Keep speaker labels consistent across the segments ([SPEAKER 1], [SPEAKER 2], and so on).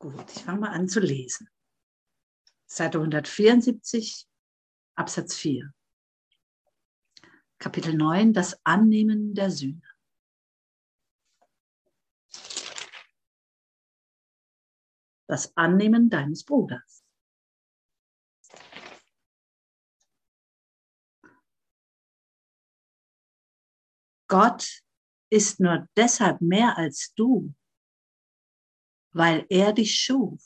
[SPEAKER 1] Gut, ich fange mal an zu lesen. Seite 174, Absatz 4. Kapitel 9, das Annehmen der Sühne. Das Annehmen deines Bruders. Gott ist nur deshalb mehr als du, weil er dich schuf.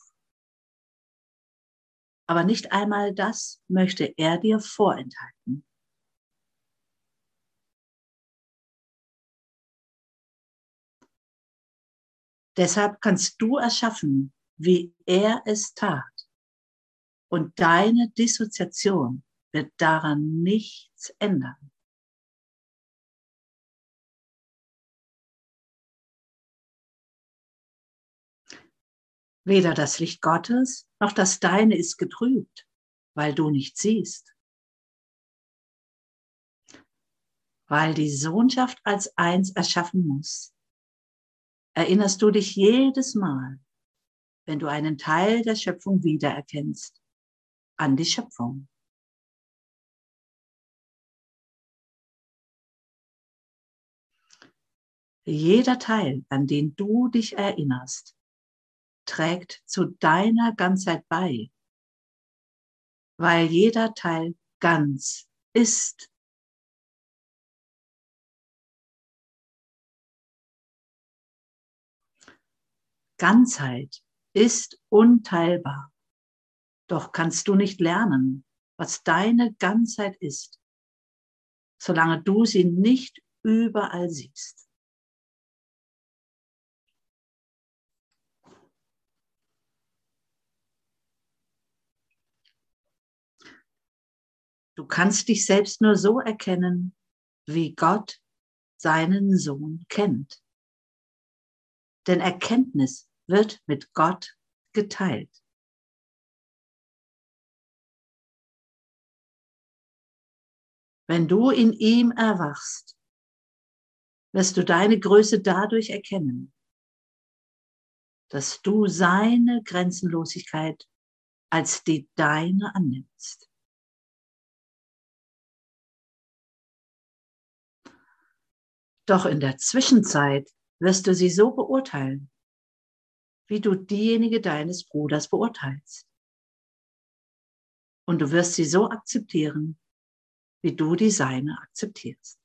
[SPEAKER 1] Aber nicht einmal das möchte er dir vorenthalten. Deshalb kannst du erschaffen, wie er es tat. Und deine Dissoziation wird daran nichts ändern. Weder das Licht Gottes noch das Deine ist getrübt, weil du nicht siehst. Weil die Sohnschaft als eins erschaffen muss, erinnerst du dich jedes Mal, wenn du einen Teil der Schöpfung wiedererkennst, an die Schöpfung. Jeder Teil, an den du dich erinnerst, trägt zu deiner Ganzheit bei, weil jeder Teil ganz ist. Ganzheit ist unteilbar, doch kannst du nicht lernen, was deine Ganzheit ist, solange du sie nicht überall siehst. Du kannst dich selbst nur so erkennen, wie Gott seinen Sohn kennt. Denn Erkenntnis wird mit Gott geteilt. Wenn du in ihm erwachst, wirst du deine Größe dadurch erkennen, dass du seine Grenzenlosigkeit als die deine annimmst. Doch in der Zwischenzeit wirst du sie so beurteilen, wie du diejenige deines Bruders beurteilst. Und du wirst sie so akzeptieren, wie du die seine akzeptierst.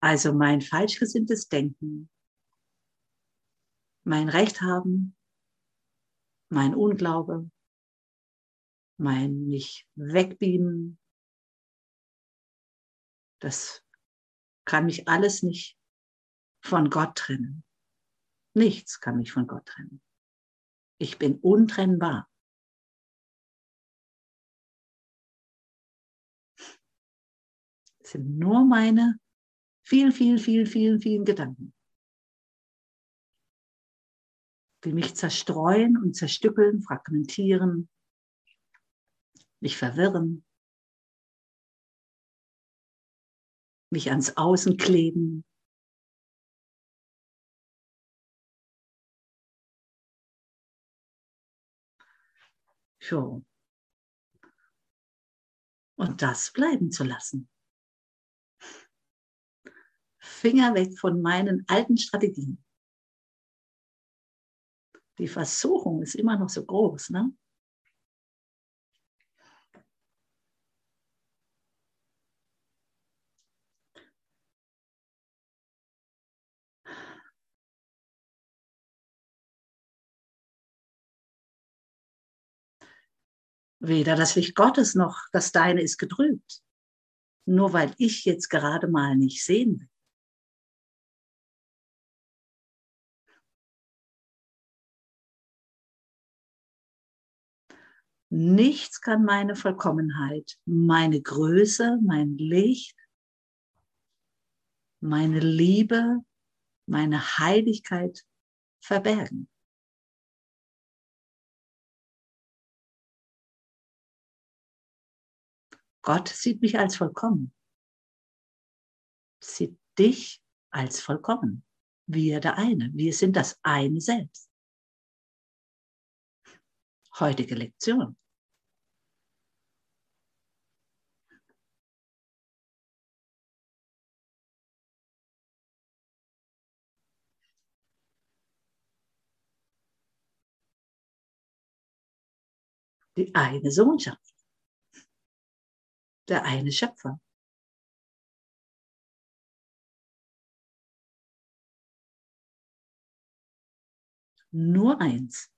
[SPEAKER 1] Also mein falsch gesinntes Denken, mein Recht haben, mein Unglaube, mein mich wegbeamen, das kann mich alles nicht von Gott trennen. Nichts kann mich von Gott trennen. Ich bin untrennbar. Es sind nur meine viel, viel, viel, viel, vielen Gedanken. Die mich zerstreuen und zerstückeln, fragmentieren, mich verwirren, mich ans Außen kleben. So. Und das bleiben zu lassen. Finger weg von meinen alten Strategien. Die Versuchung ist immer noch so groß, ne? Weder das Licht Gottes noch das Deine ist getrübt, nur weil ich jetzt gerade mal nicht sehen will. Nichts kann meine Vollkommenheit, meine Größe, mein Licht, meine Liebe, meine Heiligkeit verbergen. Gott sieht mich als vollkommen, sieht dich als vollkommen. Wir der eine, wir sind das eine selbst. Heutige Lektion. Die eine Sohnschaft der eine Schöpfer. Nur eins.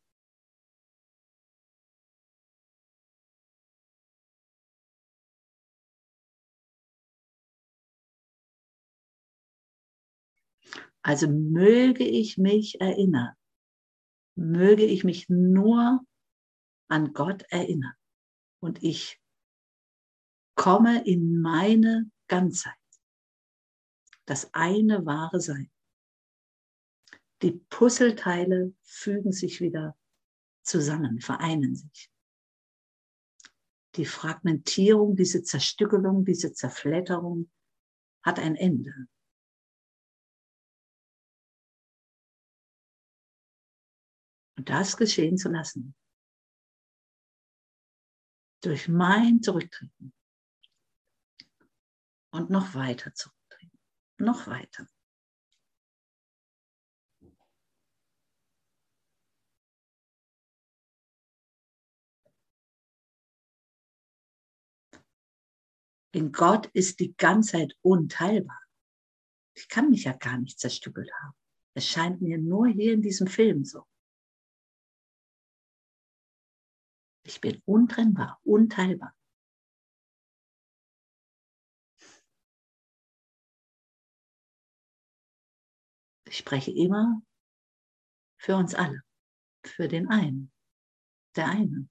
[SPEAKER 1] Also möge ich mich erinnern, möge ich mich nur an Gott erinnern und ich komme in meine Ganzheit, das eine wahre Sein. Die Puzzleteile fügen sich wieder zusammen, vereinen sich. Die Fragmentierung, diese Zerstückelung, diese Zerfledderung hat ein Ende. Und das geschehen zu lassen. Durch mein Zurücktreten und noch weiter zurückdrehen. Noch weiter. In Gott ist die Ganzheit unteilbar. Ich kann mich ja gar nicht zerstückelt haben. Es scheint mir nur hier in diesem Film so. Ich bin untrennbar, unteilbar. Ich spreche immer für uns alle, für den einen, der eine.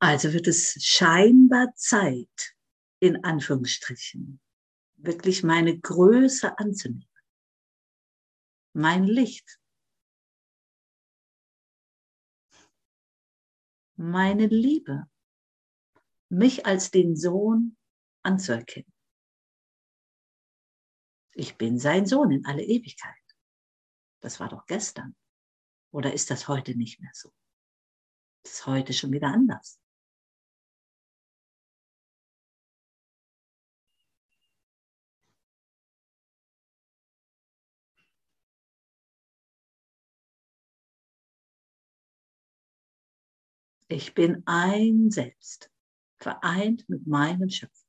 [SPEAKER 1] Also wird es scheinbar Zeit, in Anführungsstrichen, wirklich meine Größe anzunehmen mein Licht, meine Liebe, mich als den Sohn anzuerkennen. Ich bin sein Sohn in alle Ewigkeit. Das war doch gestern. Oder ist das heute nicht mehr so? Das ist heute schon wieder anders. Ich bin ein Selbst, vereint mit meinem Schöpfer.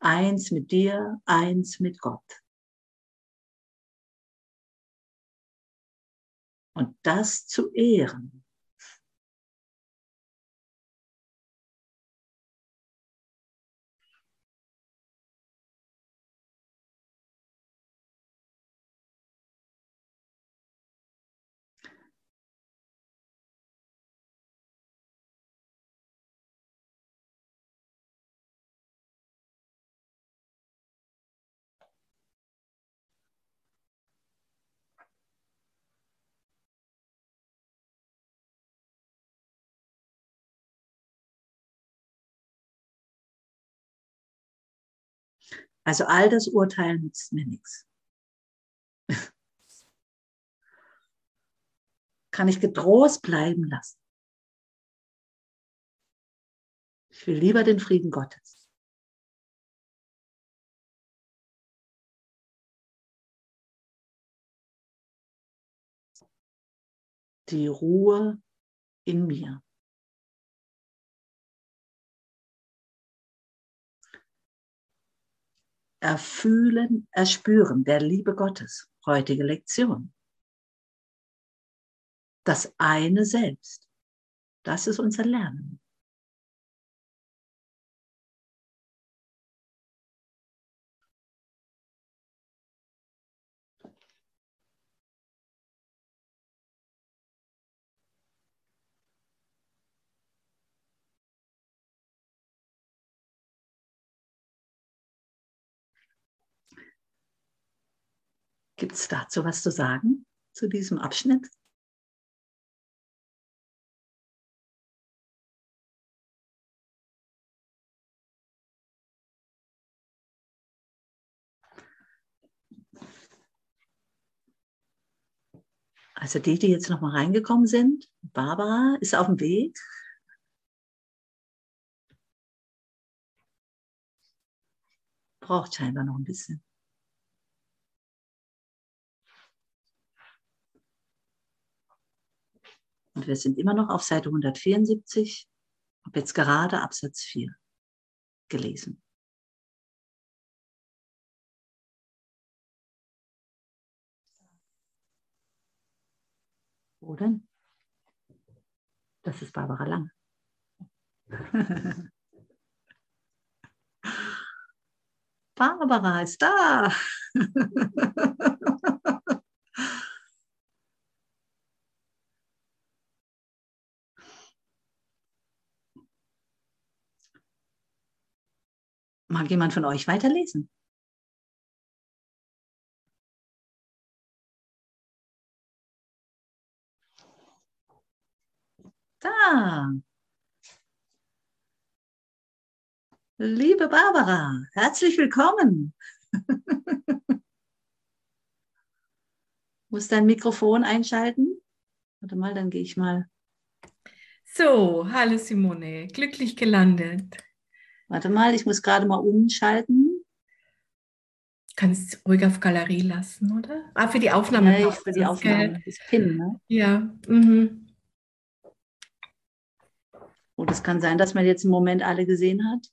[SPEAKER 1] Eins mit dir, eins mit Gott. Und das zu ehren, Also all das Urteil nützt mir nichts. Kann ich getrost bleiben lassen. Ich will lieber den Frieden Gottes. die Ruhe in mir. Erfühlen, erspüren der Liebe Gottes. Heutige Lektion. Das eine Selbst. Das ist unser Lernen. Gibt es dazu was zu sagen, zu diesem Abschnitt? Also die, die jetzt noch mal reingekommen sind, Barbara ist auf dem Weg. Braucht scheinbar noch ein bisschen. Und wir sind immer noch auf Seite 174, habe jetzt gerade Absatz 4 gelesen. Wo denn? Das ist Barbara Lang. Barbara ist da. Mag jemand von euch weiterlesen? Da. Liebe Barbara, herzlich willkommen. Muss dein Mikrofon einschalten? Warte mal, dann gehe ich mal.
[SPEAKER 2] So, hallo Simone, glücklich gelandet.
[SPEAKER 1] Warte mal, ich muss gerade mal umschalten.
[SPEAKER 2] Kannst du ruhig auf Galerie lassen, oder? Ah, für die Aufnahme.
[SPEAKER 1] Ja, für die Aufnahme. Das Pin, ne?
[SPEAKER 2] Ja. Mhm.
[SPEAKER 1] Und oh, es kann sein, dass man jetzt im Moment alle gesehen hat,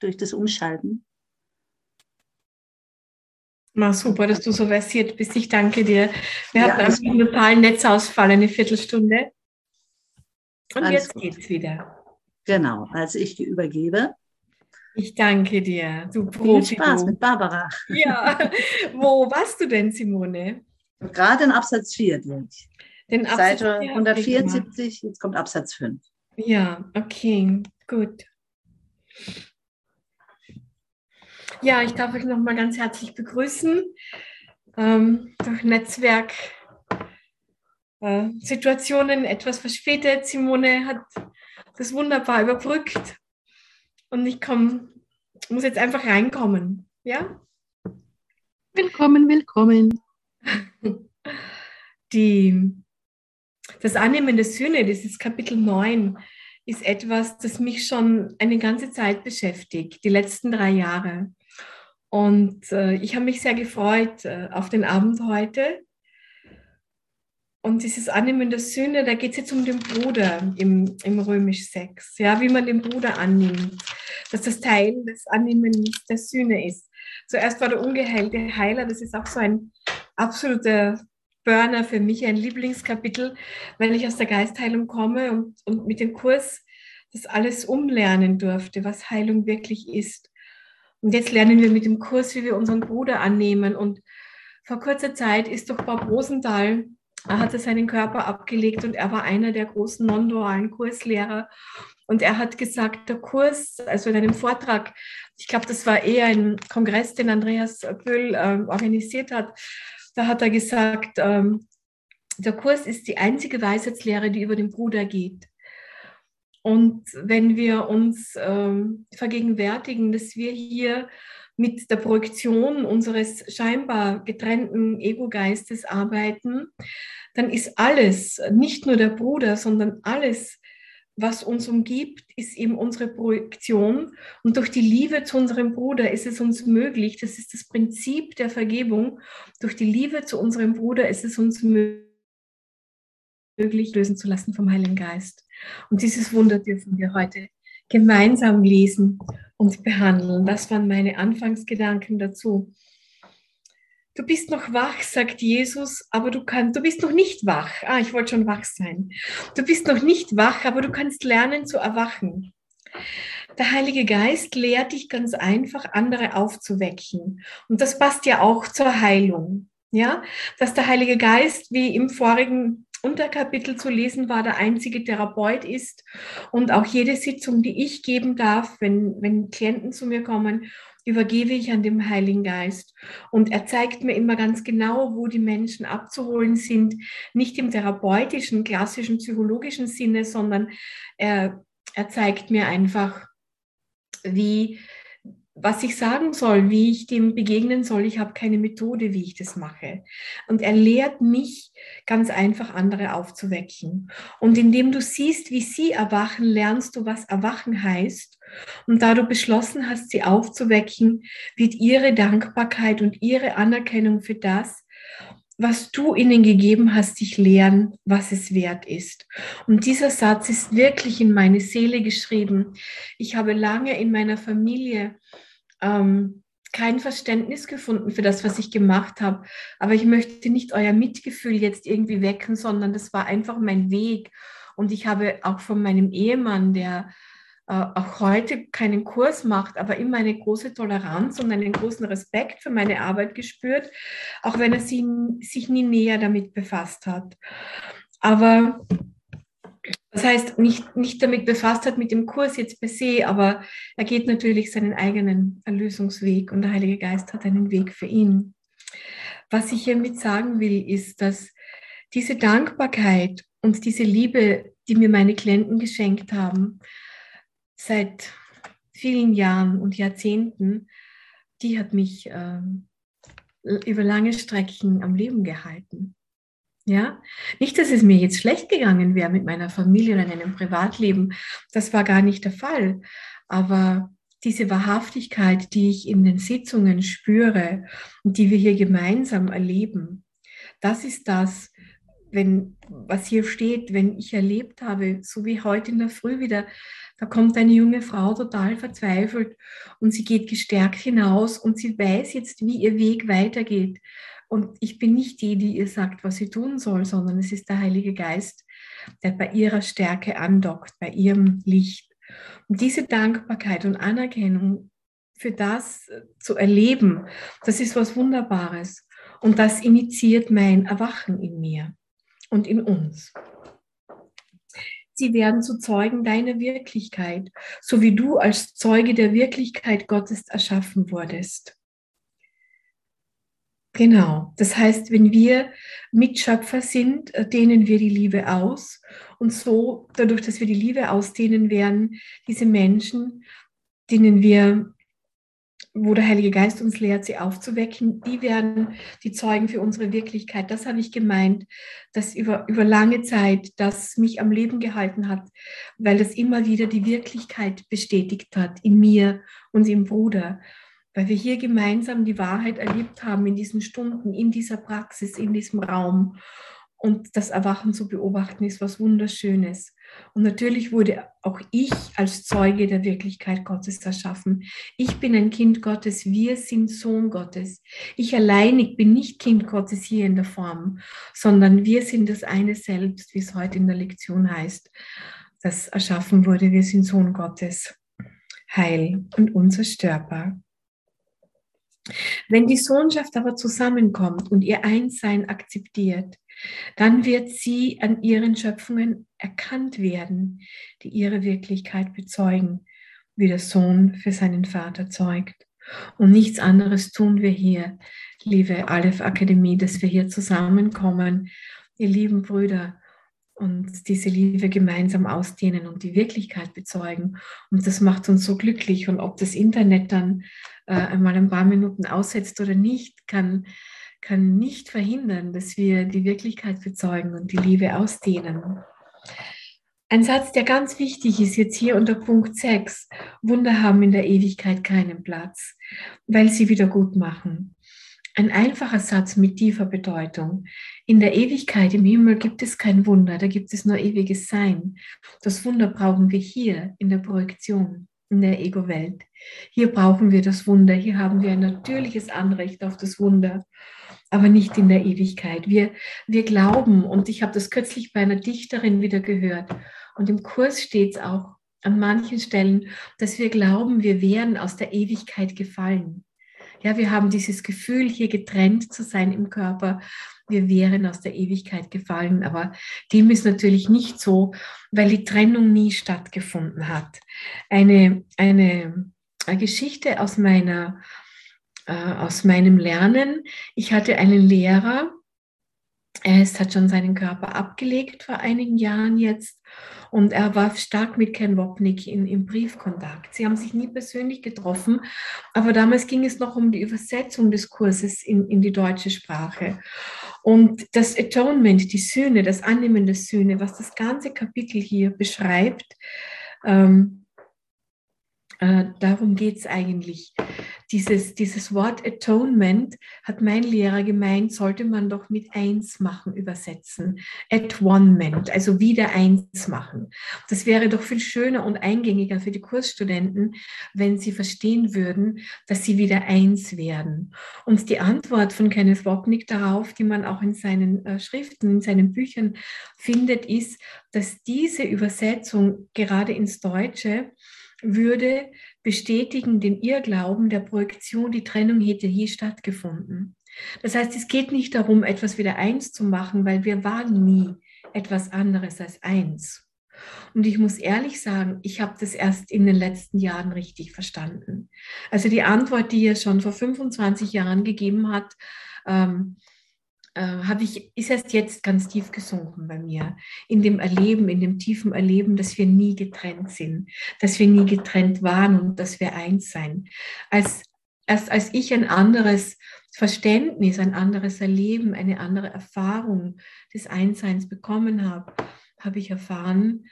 [SPEAKER 1] durch das Umschalten.
[SPEAKER 2] Na super, dass du so versiert bist. Ich danke dir. Wir hatten ja, einfach einen totalen Netzausfall, eine Viertelstunde. Und alles jetzt gut. geht's wieder.
[SPEAKER 1] Genau, also ich übergebe.
[SPEAKER 2] Ich danke dir.
[SPEAKER 1] Du Viel Spaß mit Barbara.
[SPEAKER 2] Ja. Wo warst du denn, Simone?
[SPEAKER 1] Gerade in Absatz 4 durch. Den Absatz Seite 174, jetzt kommt Absatz 5.
[SPEAKER 2] Ja, okay, gut. Ja, ich darf euch nochmal ganz herzlich begrüßen. Ähm, durch Netzwerk äh, Situationen etwas verspätet. Simone hat das wunderbar überbrückt. Und ich komm, muss jetzt einfach reinkommen. Ja?
[SPEAKER 1] Willkommen, willkommen.
[SPEAKER 2] Die das Annehmen der Sühne, dieses Kapitel 9, ist etwas, das mich schon eine ganze Zeit beschäftigt, die letzten drei Jahre. Und äh, ich habe mich sehr gefreut äh, auf den Abend heute. Und dieses Annehmen der Sühne, da geht es jetzt um den Bruder im, im Römisch 6, ja, wie man den Bruder annimmt, dass das Teil des Annehmens der Sühne ist. Zuerst war der ungeheilte Heiler, das ist auch so ein absoluter Burner für mich ein Lieblingskapitel, weil ich aus der Geistheilung komme und, und mit dem Kurs das alles umlernen durfte, was Heilung wirklich ist. Und jetzt lernen wir mit dem Kurs, wie wir unseren Bruder annehmen. Und vor kurzer Zeit ist doch Bob Rosenthal, er hatte seinen Körper abgelegt und er war einer der großen non-dualen Kurslehrer. Und er hat gesagt, der Kurs, also in einem Vortrag, ich glaube, das war eher ein Kongress, den Andreas Böll äh, organisiert hat, da hat er gesagt, ähm, der Kurs ist die einzige Weisheitslehre, die über den Bruder geht. Und wenn wir uns ähm, vergegenwärtigen, dass wir hier mit der Projektion unseres scheinbar getrennten Ego-Geistes arbeiten, dann ist alles, nicht nur der Bruder, sondern alles was uns umgibt, ist eben unsere Projektion. Und durch die Liebe zu unserem Bruder ist es uns möglich, das ist das Prinzip der Vergebung, durch die Liebe zu unserem Bruder ist es uns möglich, lösen zu lassen vom Heiligen Geist. Und dieses Wunder dürfen wir heute gemeinsam lesen und behandeln. Das waren meine Anfangsgedanken dazu. Du bist noch wach, sagt Jesus, aber du kannst, du bist noch nicht wach. Ah, ich wollte schon wach sein. Du bist noch nicht wach, aber du kannst lernen zu erwachen. Der Heilige Geist lehrt dich ganz einfach, andere aufzuwecken. Und das passt ja auch zur Heilung. Ja, dass der Heilige Geist, wie im vorigen Unterkapitel zu lesen war, der einzige Therapeut ist und auch jede Sitzung, die ich geben darf, wenn, wenn Klienten zu mir kommen, übergebe ich an den Heiligen Geist. Und er zeigt mir immer ganz genau, wo die Menschen abzuholen sind, nicht im therapeutischen, klassischen, psychologischen Sinne, sondern er, er zeigt mir einfach, wie, was ich sagen soll, wie ich dem begegnen soll. Ich habe keine Methode, wie ich das mache. Und er lehrt mich ganz einfach, andere aufzuwecken. Und indem du siehst, wie sie erwachen, lernst du, was erwachen heißt. Und da du beschlossen hast, sie aufzuwecken, wird ihre Dankbarkeit und ihre Anerkennung für das, was du ihnen gegeben hast, dich lehren, was es wert ist. Und dieser Satz ist wirklich in meine Seele geschrieben. Ich habe lange in meiner Familie ähm, kein Verständnis gefunden für das, was ich gemacht habe. Aber ich möchte nicht euer Mitgefühl jetzt irgendwie wecken, sondern das war einfach mein Weg. Und ich habe auch von meinem Ehemann, der äh, auch heute keinen Kurs macht, aber immer eine große Toleranz und einen großen Respekt für meine Arbeit gespürt, auch wenn er sie, sich nie näher damit befasst hat. Aber das heißt, nicht, nicht damit befasst hat mit dem Kurs jetzt per se, aber er geht natürlich seinen eigenen Erlösungsweg und der Heilige Geist hat einen Weg für ihn. Was ich hiermit sagen will, ist, dass diese Dankbarkeit und diese Liebe, die mir meine Klienten geschenkt haben, seit vielen Jahren und Jahrzehnten, die hat mich äh, über lange Strecken am Leben gehalten. Ja, nicht, dass es mir jetzt schlecht gegangen wäre mit meiner Familie oder in einem Privatleben. Das war gar nicht der Fall. Aber diese Wahrhaftigkeit, die ich in den Sitzungen spüre und die wir hier gemeinsam erleben, das ist das, wenn, was hier steht, wenn ich erlebt habe, so wie heute in der Früh wieder, da kommt eine junge Frau total verzweifelt und sie geht gestärkt hinaus und sie weiß jetzt, wie ihr Weg weitergeht. Und ich bin nicht die, die ihr sagt, was sie tun soll, sondern es ist der Heilige Geist, der bei ihrer Stärke andockt, bei ihrem Licht. Und diese Dankbarkeit und Anerkennung für das äh, zu erleben, das ist was Wunderbares. Und das initiiert mein Erwachen in mir und in uns. Sie werden zu Zeugen deiner Wirklichkeit, so wie du als Zeuge der Wirklichkeit Gottes erschaffen wurdest. Genau. Das heißt, wenn wir Mitschöpfer sind, äh, dehnen wir die Liebe aus. Und so, dadurch, dass wir die Liebe ausdehnen, werden diese Menschen, denen wir, wo der Heilige Geist uns lehrt, sie aufzuwecken, die werden die Zeugen für unsere Wirklichkeit. Das habe ich gemeint, dass über, über lange Zeit das mich am Leben gehalten hat, weil das immer wieder die Wirklichkeit bestätigt hat in mir und im Bruder weil wir hier gemeinsam die Wahrheit erlebt haben in diesen Stunden, in dieser Praxis, in diesem Raum. Und das Erwachen zu beobachten ist was Wunderschönes. Und natürlich wurde auch ich als Zeuge der Wirklichkeit Gottes erschaffen. Ich bin ein Kind Gottes, wir sind Sohn Gottes. Ich alleinig bin nicht Kind Gottes hier in der Form, sondern wir sind das eine Selbst, wie es heute in der Lektion heißt, das erschaffen wurde. Wir sind Sohn Gottes, heil und unzerstörbar. Wenn die Sohnschaft aber zusammenkommt und ihr Einssein akzeptiert, dann wird sie an ihren Schöpfungen erkannt werden, die ihre Wirklichkeit bezeugen, wie der Sohn für seinen Vater zeugt. Und nichts anderes tun wir hier, liebe Aleph Akademie, dass wir hier zusammenkommen, ihr lieben Brüder, und diese Liebe gemeinsam ausdehnen und die Wirklichkeit bezeugen. Und das macht uns so glücklich. Und ob das Internet dann äh, einmal ein paar Minuten aussetzt oder nicht, kann, kann nicht verhindern, dass wir die Wirklichkeit bezeugen und die Liebe ausdehnen. Ein Satz, der ganz wichtig ist, jetzt hier unter Punkt 6. Wunder haben in der Ewigkeit keinen Platz, weil sie wieder gut machen. ein einfacher Satz mit tiefer Bedeutung. In der Ewigkeit im Himmel gibt es kein Wunder, da gibt es nur ewiges Sein. Das Wunder brauchen wir hier in der Projektion, in der Ego-Welt. Hier brauchen wir das Wunder, hier haben wir ein natürliches Anrecht auf das Wunder, aber nicht in der Ewigkeit. Wir, wir glauben, und ich habe das kürzlich bei einer Dichterin wieder gehört, und im Kurs steht es auch an manchen Stellen, dass wir glauben, wir wären aus der Ewigkeit gefallen. Ja, wir haben dieses Gefühl, hier getrennt zu sein im Körper. Wir wären aus der Ewigkeit gefallen, aber dem ist natürlich nicht so, weil die Trennung nie stattgefunden hat. Eine, eine, Geschichte aus meiner, äh, aus meinem Lernen. Ich hatte einen Lehrer, er ist, hat schon seinen Körper abgelegt vor einigen Jahren jetzt und er war stark mit Ken Wopnik in, im Briefkontakt. Sie haben sich nie persönlich getroffen, aber damals ging es noch um die Übersetzung des Kurses in, in die deutsche Sprache. Und das Atonement, die Sühne, das Annehmen der Sühne, was das ganze Kapitel hier beschreibt, ähm, äh, darum geht es eigentlich. Dieses, dieses Wort Atonement hat mein Lehrer gemeint, sollte man doch mit eins machen übersetzen. At one also wieder eins machen. Das wäre doch viel schöner und eingängiger für die Kursstudenten, wenn sie verstehen würden, dass sie wieder eins werden. Und die Antwort von Kenneth Wapnick darauf, die man auch in seinen äh, Schriften, in seinen Büchern findet, ist, dass diese Übersetzung gerade ins Deutsche würde bestätigen den Irrglauben der Projektion, die Trennung hätte je stattgefunden. Das heißt, es geht nicht darum, etwas wieder eins zu machen, weil wir waren nie etwas anderes als eins. Und ich muss ehrlich sagen, ich habe das erst in den letzten Jahren richtig verstanden. Also die Antwort, die er schon vor 25 Jahren gegeben hat, ähm, äh, habe ich, ist erst jetzt ganz tief gesunken bei mir. In dem Erleben, in dem tiefen Erleben, dass wir nie getrennt sind, dass wir nie getrennt waren und dass wir eins sein. Als, erst als ich ein anderes Verständnis, ein anderes Erleben, eine andere Erfahrung des Einsseins bekommen habe, habe ich erfahren,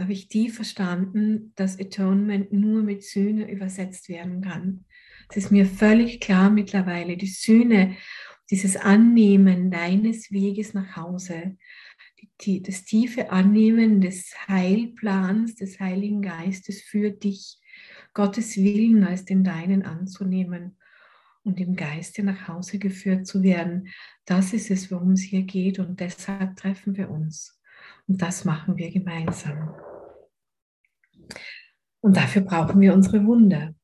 [SPEAKER 2] habe ich tief verstanden, dass Atonement nur mit Sühne übersetzt werden kann. Es ist mir völlig klar mittlerweile, die Sühne dieses Annehmen deines Weges nach Hause, die, das tiefe Annehmen des Heilplans des Heiligen Geistes für dich, Gottes Willen als den deinen anzunehmen und im Geiste nach Hause geführt zu werden. Das ist es, worum es hier geht und deshalb treffen wir uns. Und das machen wir gemeinsam. Und dafür brauchen wir unsere Wunder.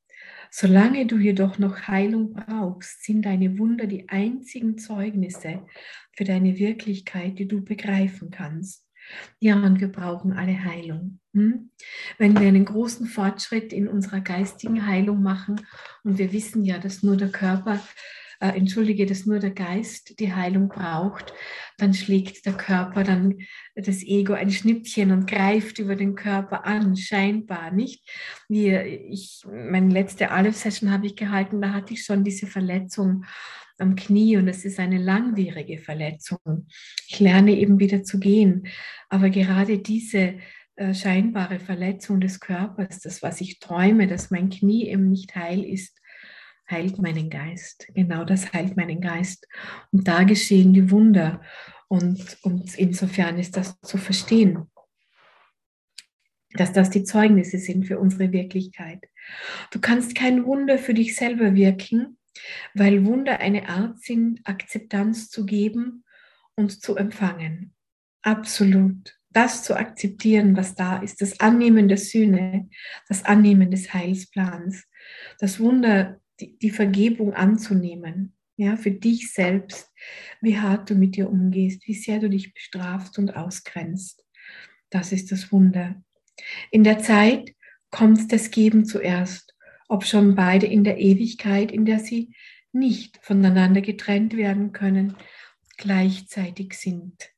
[SPEAKER 2] Solange du jedoch noch Heilung brauchst, sind deine Wunder die einzigen Zeugnisse für deine Wirklichkeit, die du begreifen kannst. Ja, und wir brauchen alle Heilung. Hm? Wenn wir einen großen Fortschritt in unserer geistigen Heilung machen und wir wissen ja, dass nur der Körper äh, entschuldige, dass nur der Geist die Heilung braucht, dann schlägt der Körper, dann das Ego ein Schnippchen und greift über den Körper an, scheinbar nicht. Wie ich, meine letzte Aleph-Session habe ich gehalten, da hatte ich schon diese Verletzung am Knie und es ist eine langwierige Verletzung. Ich lerne eben wieder zu gehen, aber gerade diese äh, scheinbare Verletzung des Körpers, das, was ich träume, dass mein Knie eben nicht heil ist, heilt meinen Geist. Genau das heilt meinen Geist. Und da geschehen die Wunder. Und, und insofern ist das zu verstehen, dass das die Zeugnisse sind für unsere Wirklichkeit. Du kannst kein Wunder für dich selber wirken, weil Wunder eine Art sind, Akzeptanz zu geben und zu empfangen. Absolut. Das zu akzeptieren, was da ist, das Annehmen der Sühne, das Annehmen des Heilsplans, das Wunder die, die Vergebung anzunehmen, ja, für dich selbst, wie hart du mit dir umgehst, wie sehr du dich bestrafst und ausgrenzt. Das ist das Wunder. In der Zeit kommt das Geben zuerst, ob schon beide in der Ewigkeit, in der sie nicht voneinander getrennt werden können, gleichzeitig sind.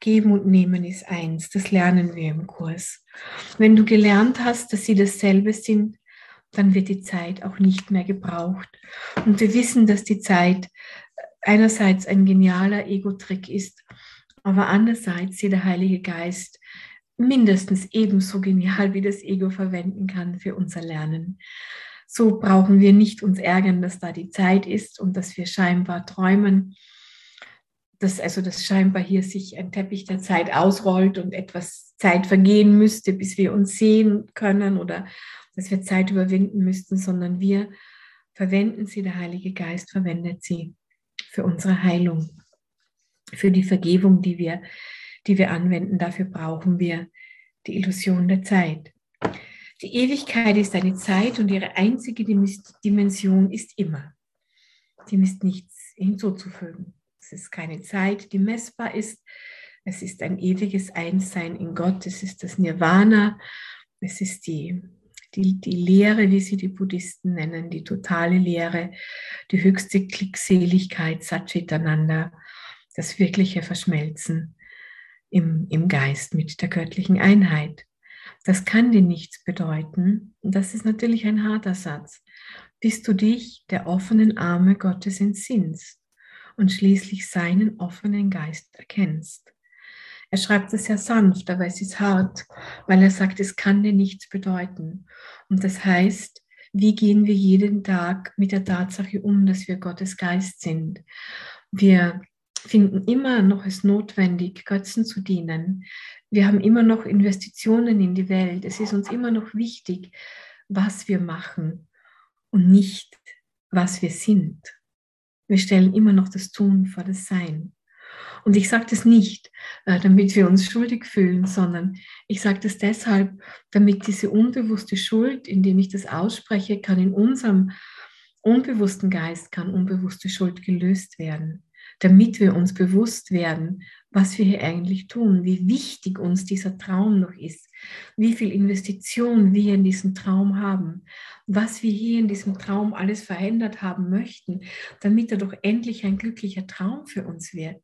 [SPEAKER 2] Geben und Nehmen ist eins, das lernen wir im Kurs. Wenn du gelernt hast, dass sie dasselbe sind, dann wird die Zeit auch nicht mehr gebraucht. Und wir wissen, dass die Zeit einerseits ein genialer Ego-Trick ist, aber andererseits sie der Heilige Geist mindestens ebenso genial wie das Ego verwenden kann für unser Lernen. So brauchen wir nicht uns ärgern, dass da die Zeit ist und dass wir scheinbar träumen, dass also das scheinbar hier sich ein Teppich der Zeit ausrollt und etwas Zeit vergehen müsste, bis wir uns sehen können oder dass wir Zeit überwinden müssten, sondern wir verwenden sie, der Heilige Geist verwendet sie für unsere Heilung, für die Vergebung, die wir, die wir anwenden. Dafür brauchen wir die Illusion der Zeit. Die Ewigkeit ist eine Zeit und ihre einzige Dimension ist immer. Dem ist nichts hinzuzufügen. Es ist keine Zeit, die messbar ist. Es ist ein ewiges Einssein in Gott. Es ist das Nirvana. Es ist die, die, die Lehre, wie sie die Buddhisten nennen, die totale Lehre, die höchste Glückseligkeit, Satchitananda, das wirkliche Verschmelzen im, im Geist mit der göttlichen Einheit. Das kann dir nichts bedeuten. Und das ist natürlich ein harter Satz, bis du dich der offenen Arme Gottes entsinnst und schließlich seinen offenen Geist erkennst. Er schreibt es sehr sanft, aber es ist hart, weil er sagt, es kann dir nichts bedeuten. Und das heißt, wie gehen wir jeden Tag mit der Tatsache um, dass wir Gottes Geist sind? Wir finden immer noch es notwendig, Götzen zu dienen. Wir haben immer noch Investitionen in die Welt. Es ist uns immer noch wichtig, was wir machen und nicht, was wir sind. Wir stellen immer noch das Tun vor das Sein. Und ich sage das nicht, äh, damit wir uns schuldig fühlen, sondern ich sage das deshalb, damit diese unbewusste Schuld, indem ich das ausspreche, kann in unserem unbewussten Geist, kann unbewusste Schuld gelöst werden damit wir uns bewusst werden, was wir hier eigentlich tun, wie wichtig uns dieser Traum noch ist, wie viel Investition wir in diesen Traum haben, was wir hier in diesem Traum alles verändert haben möchten, damit er doch endlich ein glücklicher Traum für uns wird.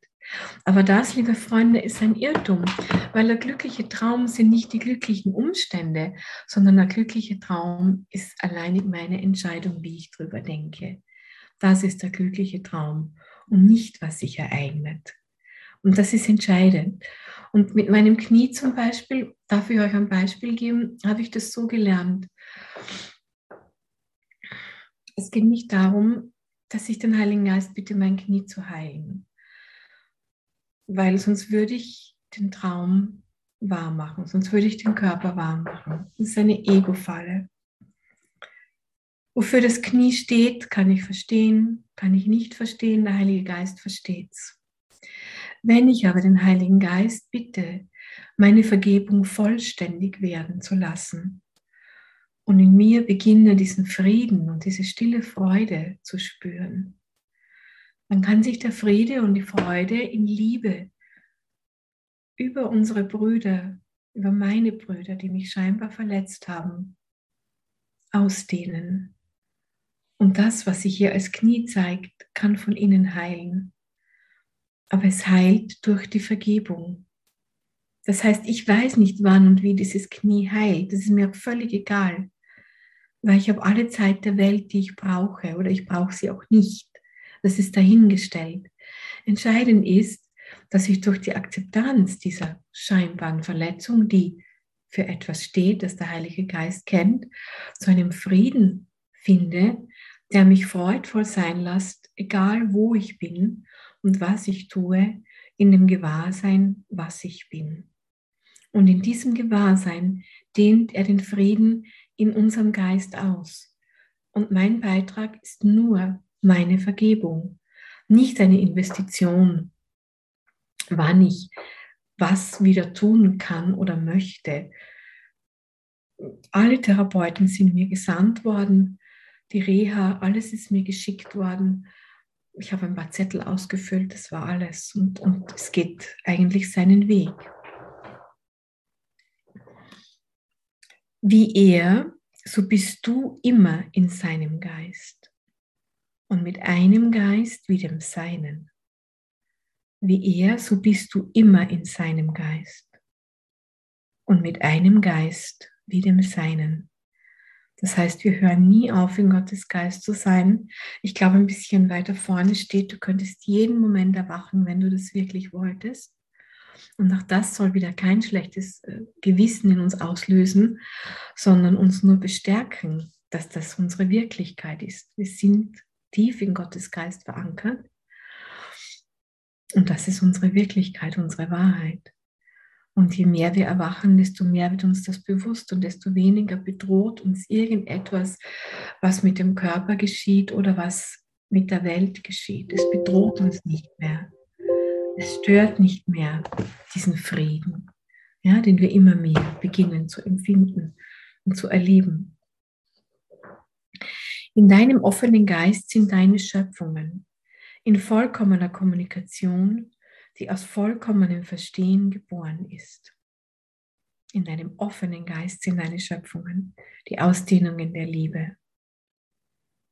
[SPEAKER 2] Aber das, liebe Freunde, ist ein Irrtum, weil der glückliche Traum sind nicht die glücklichen Umstände, sondern der glückliche Traum ist alleinig meine Entscheidung, wie ich drüber denke. Das ist der glückliche Traum und nicht, was sich ereignet. Und das ist entscheidend. Und mit meinem Knie zum Beispiel, darf ich euch ein Beispiel geben, habe ich das so gelernt. Es geht nicht darum, dass ich den Heiligen Geist bitte, mein Knie zu heilen. Weil sonst würde ich den Traum wahr machen, sonst würde ich den Körper wahr machen. Das ist eine Ego-Falle. Wofür das Knie steht, kann ich verstehen, kann ich nicht verstehen, der Heilige Geist versteht's. Wenn ich aber den Heiligen Geist bitte, meine Vergebung vollständig werden zu lassen und in mir beginne diesen Frieden und diese stille Freude zu spüren, dann kann sich der Friede und die Freude in Liebe über unsere Brüder, über meine Brüder, die mich scheinbar verletzt haben, ausdehnen. Und das, was sich hier als Knie zeigt, kann von innen heilen. Aber es heilt durch die Vergebung. Das heißt, ich weiß nicht, wann und wie dieses Knie heilt. Das ist mir völlig egal, weil ich habe alle Zeit der Welt, die ich brauche, oder ich brauche sie auch nicht. Das ist dahingestellt. Entscheidend ist, dass ich durch die Akzeptanz dieser scheinbaren Verletzung, die für etwas steht, das der Heilige Geist kennt, zu einem Frieden finde, der mich freudvoll sein lässt, egal wo ich bin und was ich tue, in dem Gewahrsein, was ich bin. Und in diesem Gewahrsein dehnt er den Frieden in unserem Geist aus. Und mein Beitrag ist nur meine Vergebung, nicht eine Investition, wann ich was wieder tun kann oder möchte. Alle Therapeuten sind mir gesandt worden, die Reha, alles ist mir geschickt worden. Ich habe ein paar Zettel ausgefüllt, das war alles. Und, und es geht eigentlich seinen Weg. Wie er, so bist du immer in seinem Geist und mit einem Geist wie dem seinen. Wie er, so bist du immer in seinem Geist und mit einem Geist wie dem seinen. Das heißt, wir hören nie auf, in Gottes Geist zu sein. Ich glaube, ein bisschen weiter vorne steht, du könntest jeden Moment erwachen, wenn du das wirklich wolltest. Und auch das soll wieder kein schlechtes äh, Gewissen in uns auslösen, sondern uns nur bestärken, dass das unsere Wirklichkeit ist. Wir sind tief in Gottes Geist verankert. Und das ist unsere Wirklichkeit, unsere Wahrheit. Und je mehr wir erwachen, desto mehr wird uns das bewusst und desto weniger bedroht uns irgendetwas, was mit dem Körper geschieht oder was mit der Welt geschieht. Es bedroht uns nicht mehr. Es stört nicht mehr diesen Frieden, ja, den wir immer mehr beginnen zu empfinden und zu erleben. In deinem offenen Geist sind deine Schöpfungen in vollkommener Kommunikation die aus vollkommenem Verstehen geboren ist. In deinem offenen Geist sind deine Schöpfungen, die Ausdehnungen der Liebe.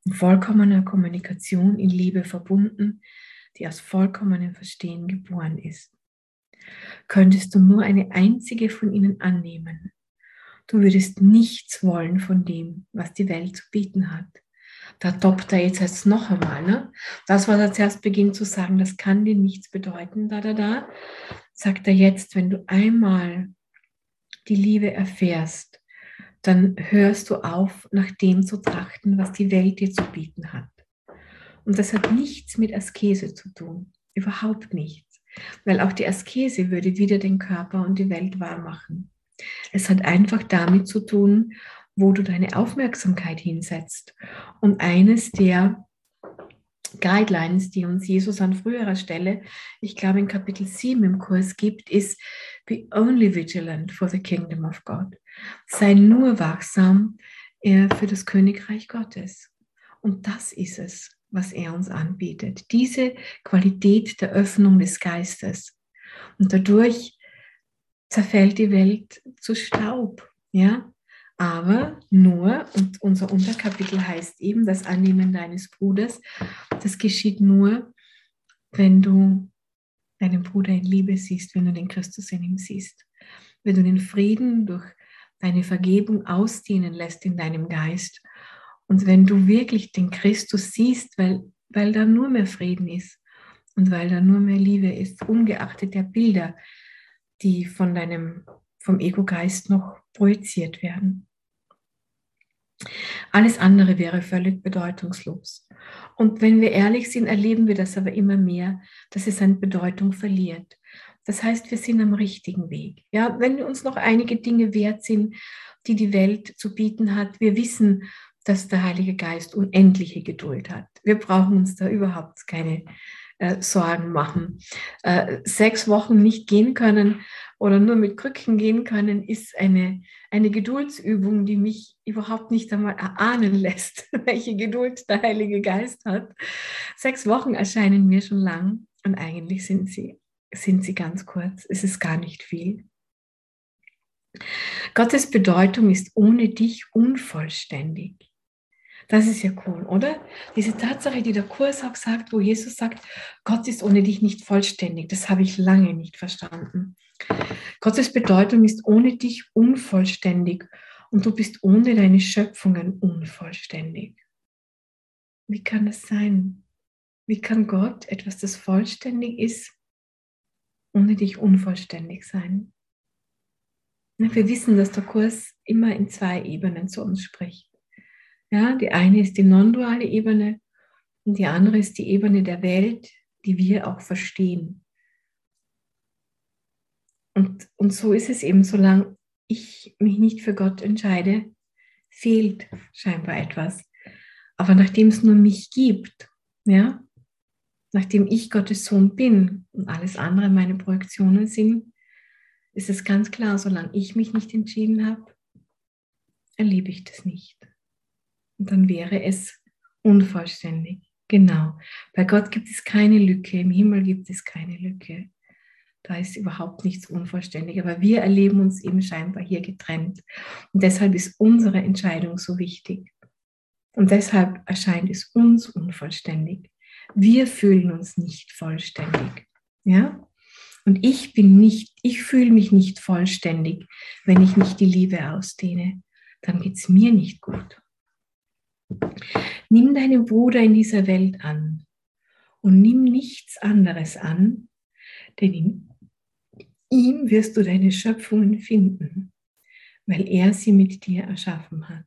[SPEAKER 2] In vollkommener Kommunikation in Liebe verbunden, die aus vollkommenem Verstehen geboren ist. Könntest du nur eine einzige von ihnen annehmen, du würdest nichts wollen von dem, was die Welt zu bieten hat da toppt er jetzt, jetzt noch einmal. Ne? Das, was er zuerst beginnt zu sagen, das kann dir nichts bedeuten, da, da, da, sagt er jetzt, wenn du einmal die Liebe erfährst, dann hörst du auf, nach dem zu trachten, was die Welt dir zu bieten hat. Und das hat nichts mit Askese zu tun, überhaupt nichts, weil auch die Askese würde wieder den Körper und die Welt wahr machen. Es hat einfach damit zu tun, wo du deine Aufmerksamkeit hinsetzt. Und eines der Guidelines, die uns Jesus an früherer Stelle, ich glaube in Kapitel 7 im Kurs gibt, ist Be only vigilant for the kingdom of God. Sei nur wachsam äh, für das Königreich Gottes. Und das ist es, was er uns anbietet. Diese Qualität der Öffnung des Geistes. Und dadurch zerfällt die Welt zu Staub. Ja, aber nur, und unser Unterkapitel heißt eben, das Annehmen deines Bruders, das geschieht nur, wenn du deinen Bruder in Liebe siehst, wenn du den Christus in ihm siehst. Wenn du den Frieden durch deine Vergebung ausdehnen lässt in deinem Geist. Und wenn du wirklich den Christus siehst, weil, weil da nur mehr Frieden ist und weil da nur mehr Liebe ist, ungeachtet der Bilder, die von deinem, vom Ego-Geist noch projiziert werden. Alles andere wäre völlig bedeutungslos. Und wenn wir ehrlich sind, erleben wir das aber immer mehr, dass es an Bedeutung verliert. Das heißt, wir sind am richtigen Weg. Ja, wenn uns noch einige Dinge wert sind, die die Welt zu bieten hat, wir wissen, dass der Heilige Geist unendliche Geduld hat. Wir brauchen uns da überhaupt keine äh, Sorgen machen. Äh, sechs Wochen nicht gehen können oder nur mit Krücken gehen können, ist eine, eine Geduldsübung, die mich überhaupt nicht einmal erahnen lässt, welche Geduld der Heilige Geist hat. Sechs Wochen erscheinen mir schon lang und eigentlich sind sie, sind sie ganz kurz. Es ist gar nicht viel. Gottes Bedeutung ist ohne dich unvollständig. Das ist ja cool, oder? Diese Tatsache, die der Kurs auch sagt, wo Jesus sagt, Gott ist ohne dich nicht vollständig, das habe ich lange nicht verstanden. Gottes Bedeutung ist ohne dich unvollständig und du bist ohne deine Schöpfungen unvollständig. Wie kann das sein? Wie kann Gott, etwas, das vollständig ist, ohne dich unvollständig sein? Wir wissen, dass der Kurs immer in zwei Ebenen zu uns spricht. Ja, die eine ist die non-duale Ebene und die andere ist die Ebene der Welt, die wir auch verstehen. Und, und so ist es eben, solange ich mich nicht für Gott entscheide, fehlt scheinbar etwas. Aber nachdem es nur mich gibt, ja, nachdem ich Gottes Sohn bin und alles andere meine Projektionen sind, ist es ganz klar, solange ich mich nicht entschieden habe, erlebe ich das nicht. Und dann wäre es unvollständig. Genau. Bei Gott gibt es keine Lücke, im Himmel gibt es keine Lücke. Da ist überhaupt nichts unvollständig. Aber wir erleben uns eben scheinbar hier getrennt. Und deshalb ist unsere Entscheidung so wichtig. Und deshalb erscheint es uns unvollständig. Wir fühlen uns nicht vollständig. Ja? Und ich bin nicht, ich fühle mich nicht vollständig, wenn ich nicht die Liebe ausdehne. Dann geht es mir nicht gut. Nimm deinen Bruder in dieser Welt an und nimm nichts anderes an, denn in ihm wirst du deine Schöpfungen finden, weil er sie mit dir erschaffen hat.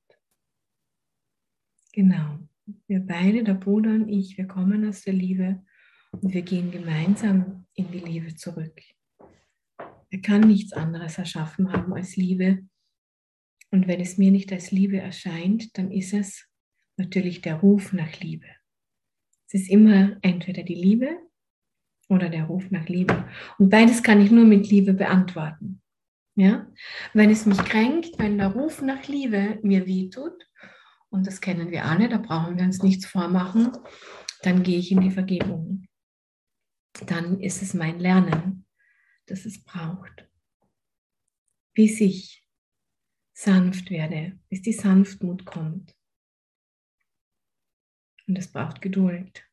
[SPEAKER 2] Genau. Wir beide, der Bruder und ich, wir kommen aus der Liebe und wir gehen gemeinsam in die Liebe zurück. Er kann nichts anderes erschaffen haben als Liebe. Und wenn es mir nicht als Liebe erscheint, dann ist es natürlich der Ruf nach Liebe. Es ist immer entweder die Liebe oder der Ruf nach Liebe. Und beides kann ich nur mit Liebe beantworten. Ja? Wenn es mich kränkt, wenn der Ruf nach Liebe mir wehtut, und das kennen wir alle, da brauchen wir uns nichts vormachen, dann gehe ich in die Vergebung. Dann ist es mein Lernen, das es braucht. Bis ich sanft werde, bis die Sanftmut kommt. Und es braucht Geduld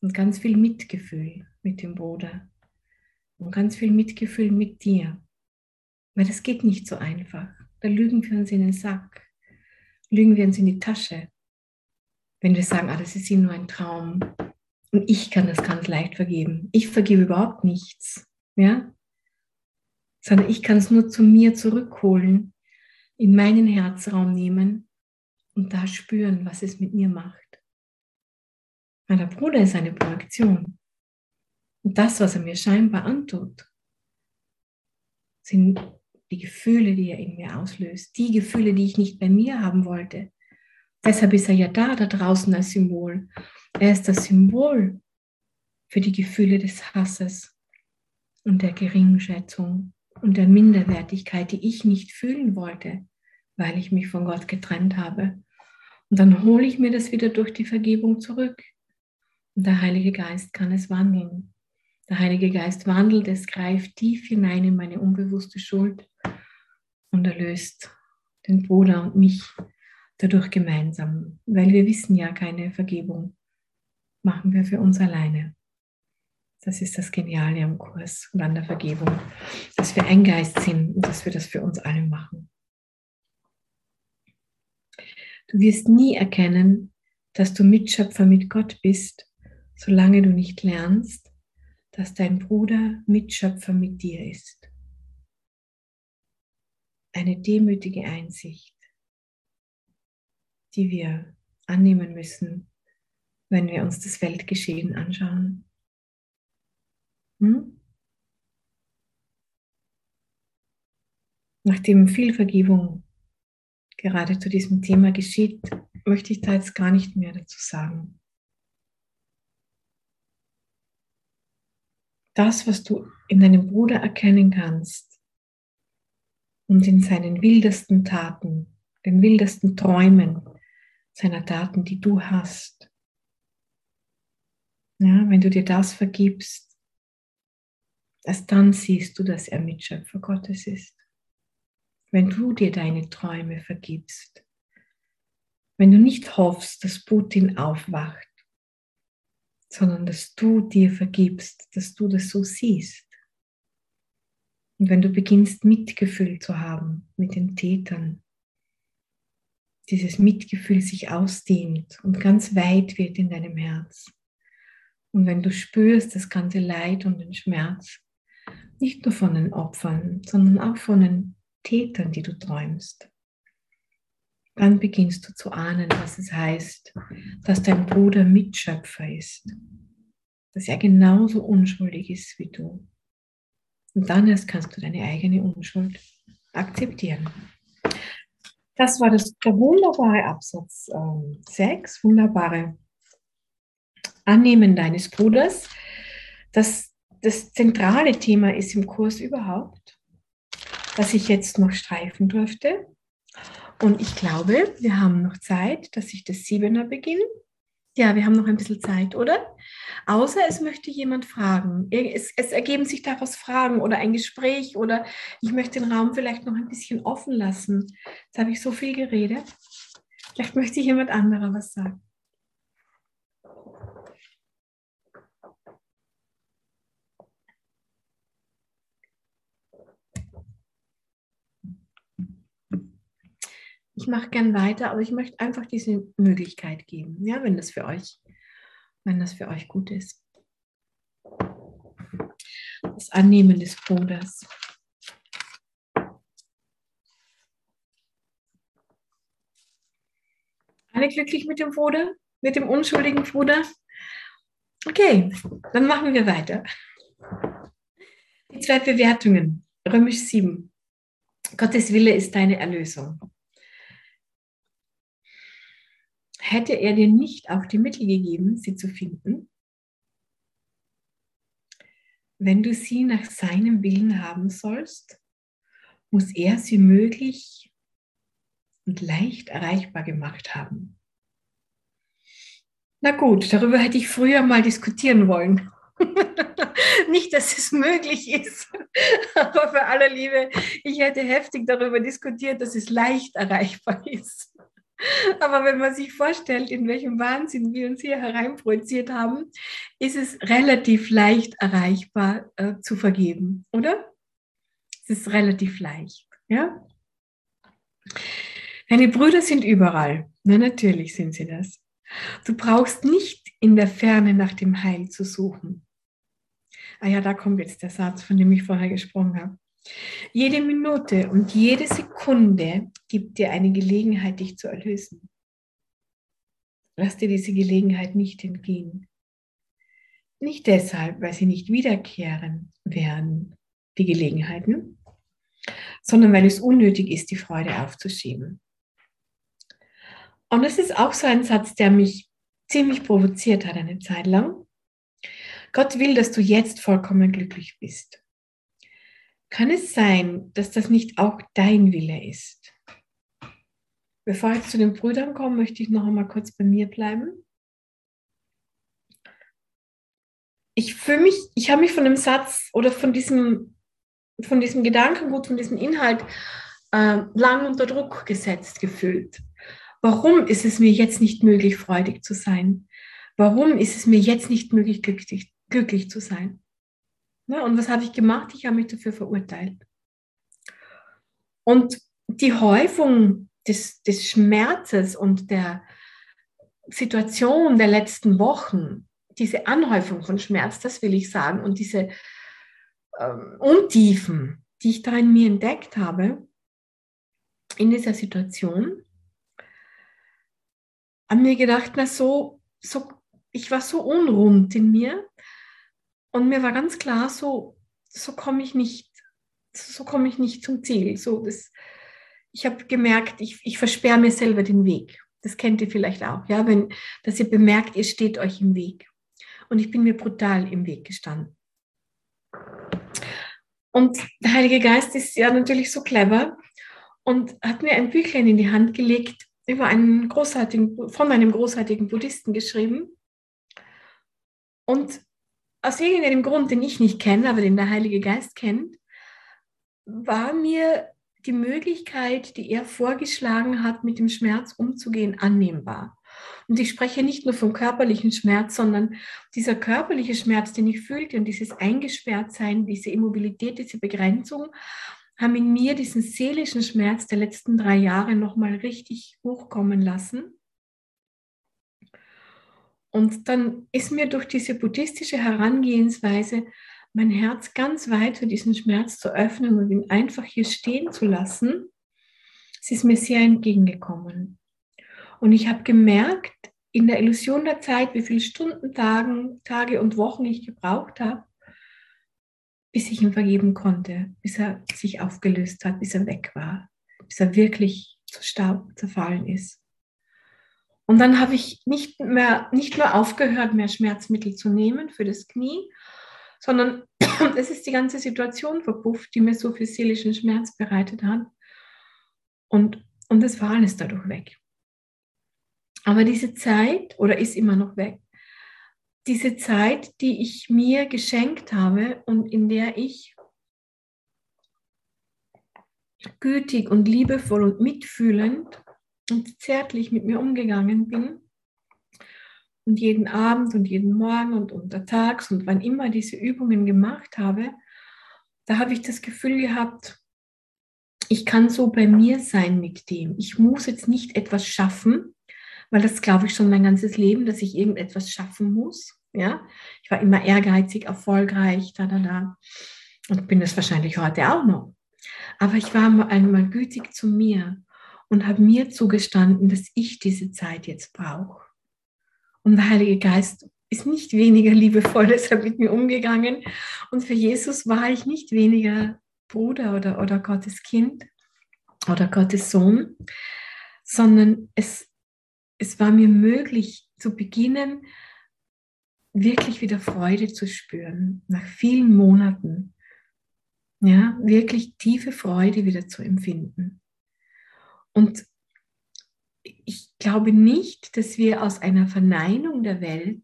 [SPEAKER 2] und ganz viel Mitgefühl mit dem Bruder und ganz viel Mitgefühl mit dir. Weil das geht nicht so einfach. Da lügen wir uns in den Sack, lügen wir uns in die Tasche, wenn wir sagen, ah, das ist nur ein Traum. Und ich kann das ganz leicht vergeben. Ich vergebe überhaupt nichts. Ja? Sondern ich kann es nur zu mir zurückholen, in meinen Herzraum nehmen und da spüren, was es mit mir macht. Weil der Bruder ist eine Projektion. Und das, was er mir scheinbar antut, sind die Gefühle, die er in mir auslöst, die Gefühle, die ich nicht bei mir haben wollte. Deshalb ist er ja da, da draußen als Symbol. Er ist das Symbol für die Gefühle des Hasses und der Geringschätzung und der Minderwertigkeit, die ich nicht fühlen wollte, weil ich mich von Gott getrennt habe. Und dann hole ich mir das wieder durch die Vergebung zurück. Und der Heilige Geist kann es wandeln. Der Heilige Geist wandelt es, greift tief hinein in meine unbewusste Schuld und erlöst den Bruder und mich dadurch gemeinsam, weil wir wissen ja, keine Vergebung machen wir für uns alleine. Das ist das Geniale am Kurs und an der Vergebung, dass wir ein Geist sind und dass wir das für uns alle machen. Du wirst nie erkennen, dass du Mitschöpfer mit Gott bist, solange du nicht lernst, dass dein Bruder Mitschöpfer mit dir ist. Eine demütige Einsicht, die wir annehmen müssen, wenn wir uns das Weltgeschehen anschauen. Hm? Nachdem viel Vergebung gerade zu diesem Thema geschieht, möchte ich da jetzt gar nicht mehr dazu sagen. Das, was du in deinem Bruder erkennen kannst und in seinen wildesten Taten, den wildesten Träumen seiner Taten, die du hast. Ja, wenn du dir das vergibst, erst dann siehst du, dass er Mitschöpfer Gottes ist wenn du dir deine Träume vergibst, wenn du nicht hoffst, dass Putin aufwacht, sondern dass du dir vergibst, dass du das so siehst. Und wenn du beginnst, Mitgefühl zu haben mit den Tätern, dieses Mitgefühl sich ausdehnt und ganz weit wird in deinem Herz. Und wenn du spürst das ganze Leid und den Schmerz, nicht nur von den Opfern, sondern auch von den Tätern, die du träumst, dann beginnst du zu ahnen, was es heißt, dass dein Bruder Mitschöpfer ist, dass er genauso unschuldig ist wie du. Und dann erst kannst du deine eigene Unschuld akzeptieren. Das war das, der wunderbare Absatz ähm, 6, wunderbare Annehmen deines Bruders. Das, das zentrale Thema ist im Kurs überhaupt das ich jetzt noch streifen durfte. Und ich glaube, wir haben noch Zeit, dass ich das Siebener beginne. Ja, wir haben noch ein bisschen Zeit, oder? Außer es möchte jemand fragen. Es, es, ergeben sich daraus Fragen oder ein Gespräch oder ich möchte den Raum vielleicht noch ein bisschen offen lassen. Jetzt habe ich so viel geredet. Vielleicht möchte jemand anderer was sagen. Mache gern weiter, aber ich möchte einfach diese Möglichkeit geben, ja, wenn das für euch, wenn das für euch gut ist. Das Annehmen des Bruders. nicht glücklich mit dem Bruder, mit dem unschuldigen Bruder? Okay, dann machen wir weiter. Die zwei Bewertungen, Römisch 7. Gottes Wille ist deine Erlösung. Hätte er dir nicht auch die Mittel gegeben, sie zu finden? Wenn du sie nach seinem Willen haben sollst, muss er sie möglich und leicht erreichbar gemacht haben. Na gut, darüber hätte ich früher mal diskutieren wollen. Nicht, dass es möglich ist, aber für alle Liebe, ich hätte heftig darüber diskutiert, dass es leicht erreichbar ist. Aber wenn man sich vorstellt, in welchem Wahnsinn wir uns hier hereinprojiziert haben, ist es relativ leicht erreichbar äh, zu vergeben, oder? Es ist relativ leicht, ja? Deine Brüder sind überall. Na, natürlich sind sie das. Du brauchst nicht in der Ferne nach dem Heil zu suchen. Ah ja, da kommt jetzt der Satz, von dem ich vorher gesprochen habe. Jede Minute und jede Sekunde gibt dir eine Gelegenheit, dich zu erlösen. Lass dir diese Gelegenheit nicht entgehen. Nicht deshalb, weil sie nicht wiederkehren werden, die Gelegenheiten, sondern weil es unnötig ist, die Freude aufzuschieben. Und das ist auch so ein Satz, der mich ziemlich provoziert hat eine Zeit lang. Gott will, dass du jetzt vollkommen glücklich bist. Kann es sein, dass das nicht auch dein Wille ist? Bevor ich zu den Brüdern komme, möchte ich noch einmal kurz bei mir bleiben. Ich fühle mich, ich habe mich von dem Satz oder von diesem, von diesem Gedankengut, von diesem Inhalt äh, lang unter Druck gesetzt gefühlt. Warum ist es mir jetzt nicht möglich, freudig zu sein? Warum ist es mir jetzt nicht möglich, glücklich, glücklich zu sein? Ja, und was habe ich gemacht? Ich habe mich dafür verurteilt. Und die Häufung des, des Schmerzes und der Situation der letzten Wochen, diese Anhäufung von Schmerz, das will ich sagen, und diese ähm, Untiefen, die ich da in mir entdeckt habe, in dieser Situation, an mir gedacht, na so, so, ich war so unrund in mir und mir war ganz klar, so, so komme ich nicht, so komme ich nicht zum Ziel. So, das, ich habe gemerkt, ich, ich versperre mir selber den Weg. Das kennt ihr vielleicht auch, ja, wenn, dass ihr bemerkt, ihr steht euch im Weg. Und ich bin mir brutal im Weg gestanden. Und der Heilige Geist ist ja natürlich so clever und hat mir ein Büchlein in die Hand gelegt, über einen großartigen, von einem großartigen Buddhisten geschrieben. Und aus irgendeinem Grund, den ich nicht kenne, aber den der Heilige Geist kennt, war mir die Möglichkeit, die er vorgeschlagen hat, mit dem Schmerz umzugehen, annehmbar. Und ich spreche nicht nur vom körperlichen Schmerz, sondern dieser körperliche Schmerz, den ich fühlte und dieses Eingesperrtsein, diese Immobilität, diese Begrenzung, haben in mir diesen seelischen Schmerz der letzten drei Jahre nochmal richtig hochkommen lassen. Und dann ist mir durch diese buddhistische Herangehensweise mein Herz ganz weit für diesen Schmerz zu öffnen und ihn einfach hier stehen zu lassen. Es ist mir sehr entgegengekommen. Und ich habe gemerkt, in der Illusion der Zeit, wie viele Stunden, Tagen, Tage und Wochen ich gebraucht habe, bis ich ihm vergeben konnte, bis er sich aufgelöst hat, bis er weg war, bis er wirklich zu Staub zerfallen ist. Und dann habe ich nicht mehr, nicht nur aufgehört, mehr Schmerzmittel zu nehmen für das Knie, sondern es ist die ganze Situation verpufft, die mir so viel seelischen Schmerz bereitet hat. Und, und es war alles dadurch weg. Aber diese Zeit, oder ist immer noch weg, diese Zeit, die ich mir geschenkt habe und in der ich gütig und liebevoll und mitfühlend und zärtlich mit mir umgegangen bin und jeden Abend und jeden Morgen und untertags und wann immer diese Übungen gemacht habe, da habe ich das Gefühl gehabt, ich kann so bei mir sein mit dem. Ich muss jetzt nicht etwas schaffen, weil das glaube ich schon mein ganzes Leben, dass ich irgendetwas schaffen muss. Ja, ich war immer ehrgeizig, erfolgreich, da, da, da. Und bin es wahrscheinlich heute auch noch. Aber ich war einmal gütig zu mir und habe mir zugestanden, dass ich diese Zeit jetzt brauche. Und der Heilige Geist ist nicht weniger liebevoll deshalb mit mir umgegangen. Und für Jesus war ich nicht weniger Bruder oder, oder Gottes Kind oder Gottes Sohn, sondern es, es war mir möglich zu beginnen, wirklich wieder Freude zu spüren, nach vielen Monaten. Ja, wirklich tiefe Freude wieder zu empfinden. Und ich glaube nicht, dass wir aus einer Verneinung der Welt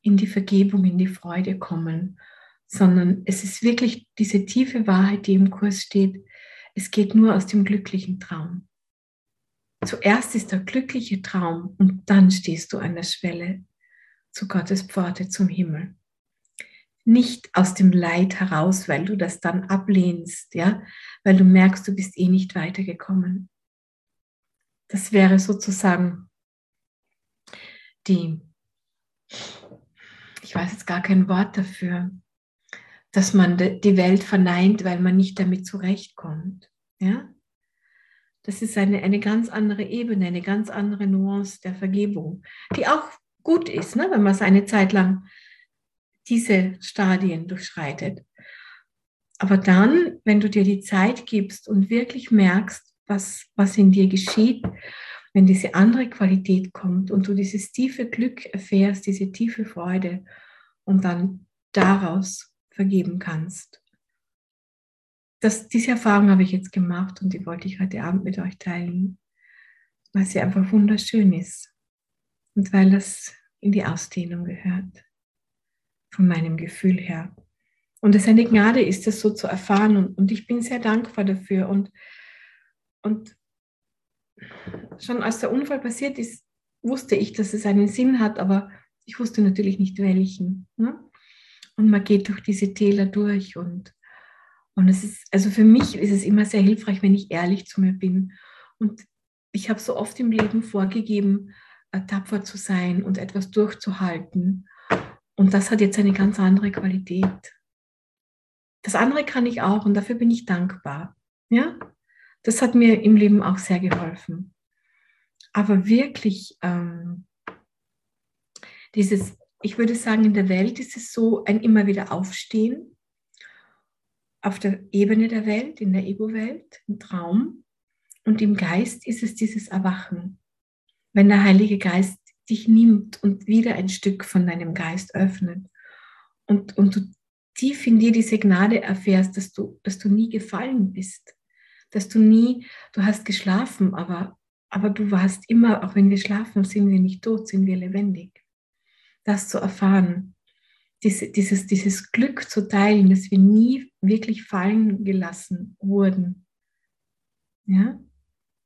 [SPEAKER 2] in die Vergebung, in die Freude kommen, sondern es ist wirklich diese tiefe Wahrheit, die im Kurs steht. Es geht nur aus dem glücklichen Traum. Zuerst ist der glückliche Traum und dann stehst du an der Schwelle zu Gottes Pforte zum Himmel. Nicht aus dem Leid heraus, weil du das dann ablehnst, ja, weil du merkst, du bist eh nicht weitergekommen. Das wäre sozusagen die ich weiß jetzt gar kein Wort dafür, dass man die Welt verneint, weil man nicht damit zurechtkommt. Ja? Das ist eine, eine ganz andere Ebene, eine ganz andere Nuance der Vergebung, die auch gut ist, ne? wenn man es eine Zeit lang diese Stadien durchschreitet. Aber dann, wenn du dir die Zeit gibst und wirklich merkst, was, was in dir geschieht, wenn diese andere Qualität kommt und du dieses tiefe Glück erfährst, diese tiefe Freude und dann daraus vergeben kannst. Das, diese Erfahrung habe ich jetzt gemacht und die wollte ich heute Abend mit euch teilen, weil sie einfach wunderschön ist und weil das in die Ausdehnung gehört, von meinem Gefühl her. Und es eine Gnade ist, das so zu erfahren und, und ich bin sehr dankbar dafür und, und schon als der Unfall passiert ist, wusste ich, dass es einen Sinn hat, aber ich wusste natürlich nicht welchen. Ne? Und man geht durch diese Täler durch und, und es ist, also für mich ist es immer sehr hilfreich, wenn ich ehrlich zu mir bin. Und ich habe so oft im Leben vorgegeben, äh, tapfer zu sein und etwas durchzuhalten. Und das hat jetzt eine ganz andere Qualität. Das andere kann ich auch und dafür bin ich dankbar. Ja, das hat mir im Leben auch sehr geholfen. Aber wirklich ähm, dieses, ich würde sagen, in der Welt ist es so ein immer wieder Aufstehen auf der Ebene der Welt, in der Ego-Welt, im Traum. Und im Geist ist es dieses Erwachen. Wenn der Heilige Geist dich nimmt und wieder ein Stück von deinem Geist öffnet und, und du tief in dir diese Gnade erfährst, dass du, dass du nie gefallen bist, dass du nie, du hast geschlafen, aber, aber du warst immer, auch wenn wir schlafen, sind wir nicht tot, sind wir lebendig. Das zu erfahren, diese, dieses, dieses Glück zu teilen, dass wir nie wirklich fallen gelassen wurden. Ja,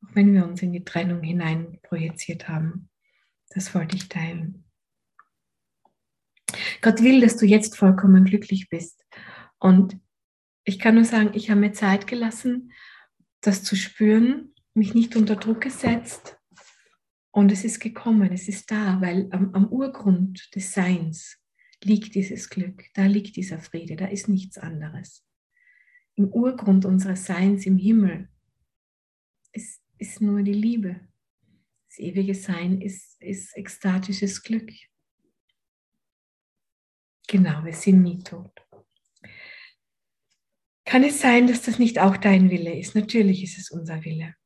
[SPEAKER 2] auch wenn wir uns in die Trennung hinein projiziert haben. Das wollte ich teilen. Gott will, dass du jetzt vollkommen glücklich bist. Und ich kann nur sagen, ich habe mir Zeit gelassen, das zu spüren, mich nicht unter Druck gesetzt. Und es ist gekommen, es ist da, weil am, am Urgrund des Seins liegt dieses Glück, da liegt dieser Friede, da ist nichts anderes. Im Urgrund unseres Seins im Himmel ist, ist nur die Liebe. Das ewige Sein ist, ist ekstatisches Glück. Genau, wir sind nie tot. Kann es sein, dass das nicht auch dein Wille ist? Natürlich ist es unser Wille.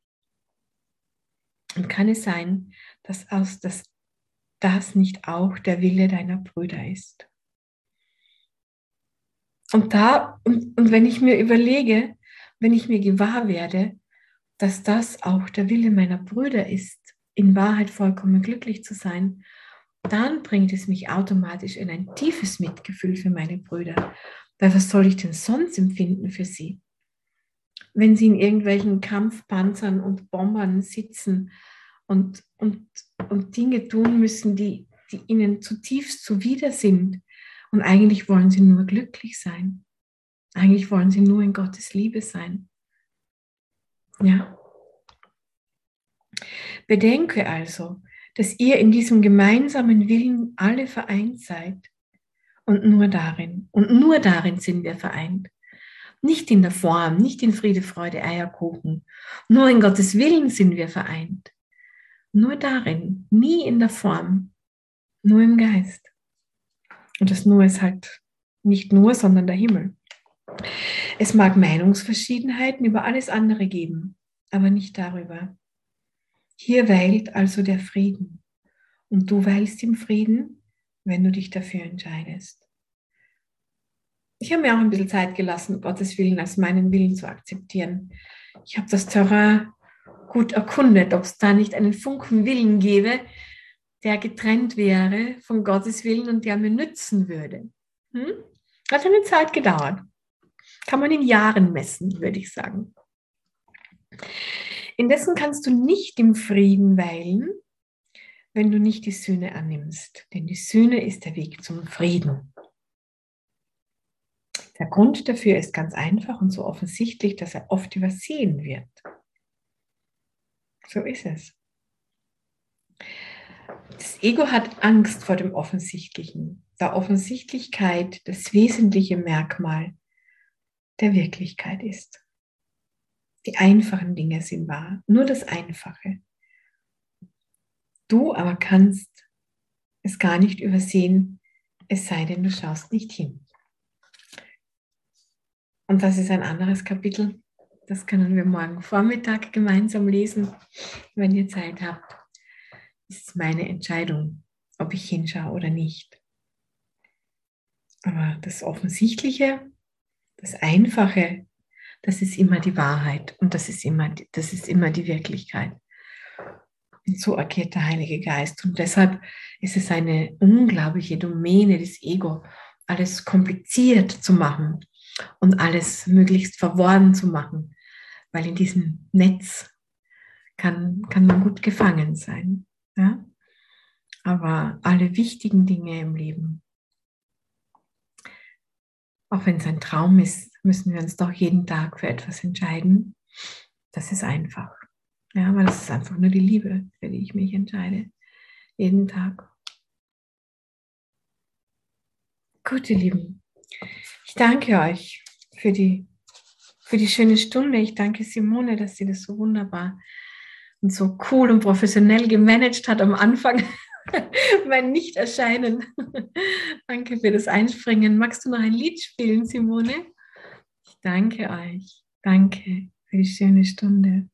[SPEAKER 2] Und kann es sein, dass aus, dass das nicht auch der Wille deiner Brüder ist? Und da, und, und wenn ich mir überlege, wenn ich mir gewahr werde, dass das auch der Wille meiner Brüder ist, in Wahrheit vollkommen glücklich zu sein, dann bringt es mich automatisch in ein tiefes Mitgefühl für meine Brüder. Weil was soll ich denn sonst empfinden für sie? Wenn sie in irgendwelchen Kampfpanzern und Bombern sitzen und, und, und Dinge tun müssen, die, die ihnen zutiefst zuwider sind. Und eigentlich wollen sie nur glücklich sein. Eigentlich wollen sie nur in Gottes Liebe sein. Ja. Bedenke also, dass ihr in diesem gemeinsamen Willen alle vereint seid und nur darin. Und nur darin sind wir vereint. Nicht in der Form, nicht in Friede, Freude, Eierkuchen. Nur in Gottes Willen sind wir vereint. Nur darin, nie in der Form, nur im Geist. Und das Nur ist halt nicht nur, sondern der Himmel. Es mag Meinungsverschiedenheiten über alles andere geben, aber nicht darüber. Hier weilt also der Frieden. Und du weilst im Frieden, wenn du dich dafür entscheidest. Ich habe mir auch ein bisschen Zeit gelassen, Gottes Willen als meinen Willen zu akzeptieren. Ich habe das Terrain gut erkundet, ob es da nicht einen Funken Willen gäbe, der getrennt wäre von Gottes Willen und der mir nützen würde. Hm? Hat eine Zeit gedauert. Kann man in Jahren messen, würde ich sagen. Indessen kannst du nicht im Frieden weilen, wenn du nicht die Sühne annimmst. Denn die Sühne ist der Weg zum Frieden. Der Grund dafür ist ganz einfach und so offensichtlich, dass er oft übersehen wird. So ist es. Das Ego hat Angst vor dem Offensichtlichen, da Offensichtlichkeit das wesentliche Merkmal der Wirklichkeit ist. Die einfachen Dinge sind wahr, nur das Einfache. Du aber kannst es gar nicht übersehen, es sei denn, du schaust nicht hin. Und das ist ein anderes Kapitel. Das können wir morgen Vormittag gemeinsam lesen, wenn ihr Zeit habt. Das ist meine Entscheidung, ob ich hinschaue oder nicht. Aber das Offensichtliche, das Einfache, das ist immer die Wahrheit und das ist immer, das ist immer die Wirklichkeit. Und so agiert der Heilige Geist. Und deshalb ist es eine unglaubliche Domäne des Ego, alles kompliziert zu machen und alles möglichst verworren zu machen, weil in diesem Netz kann, kann man gut gefangen sein. Ja? Aber alle wichtigen Dinge im Leben, auch wenn es ein Traum ist, müssen wir uns doch jeden Tag für etwas entscheiden. Das ist einfach. Ja, weil es ist einfach nur die Liebe, für die ich mich entscheide. Jeden Tag. Gut, ihr Lieben. Ich danke euch für die, für die schöne Stunde. Ich danke Simone, dass sie das so wunderbar und so cool und professionell gemanagt hat am Anfang. mein Nicht-Erscheinen. danke für das Einspringen. Magst du noch ein Lied spielen, Simone? Ich danke euch. Danke für die schöne Stunde.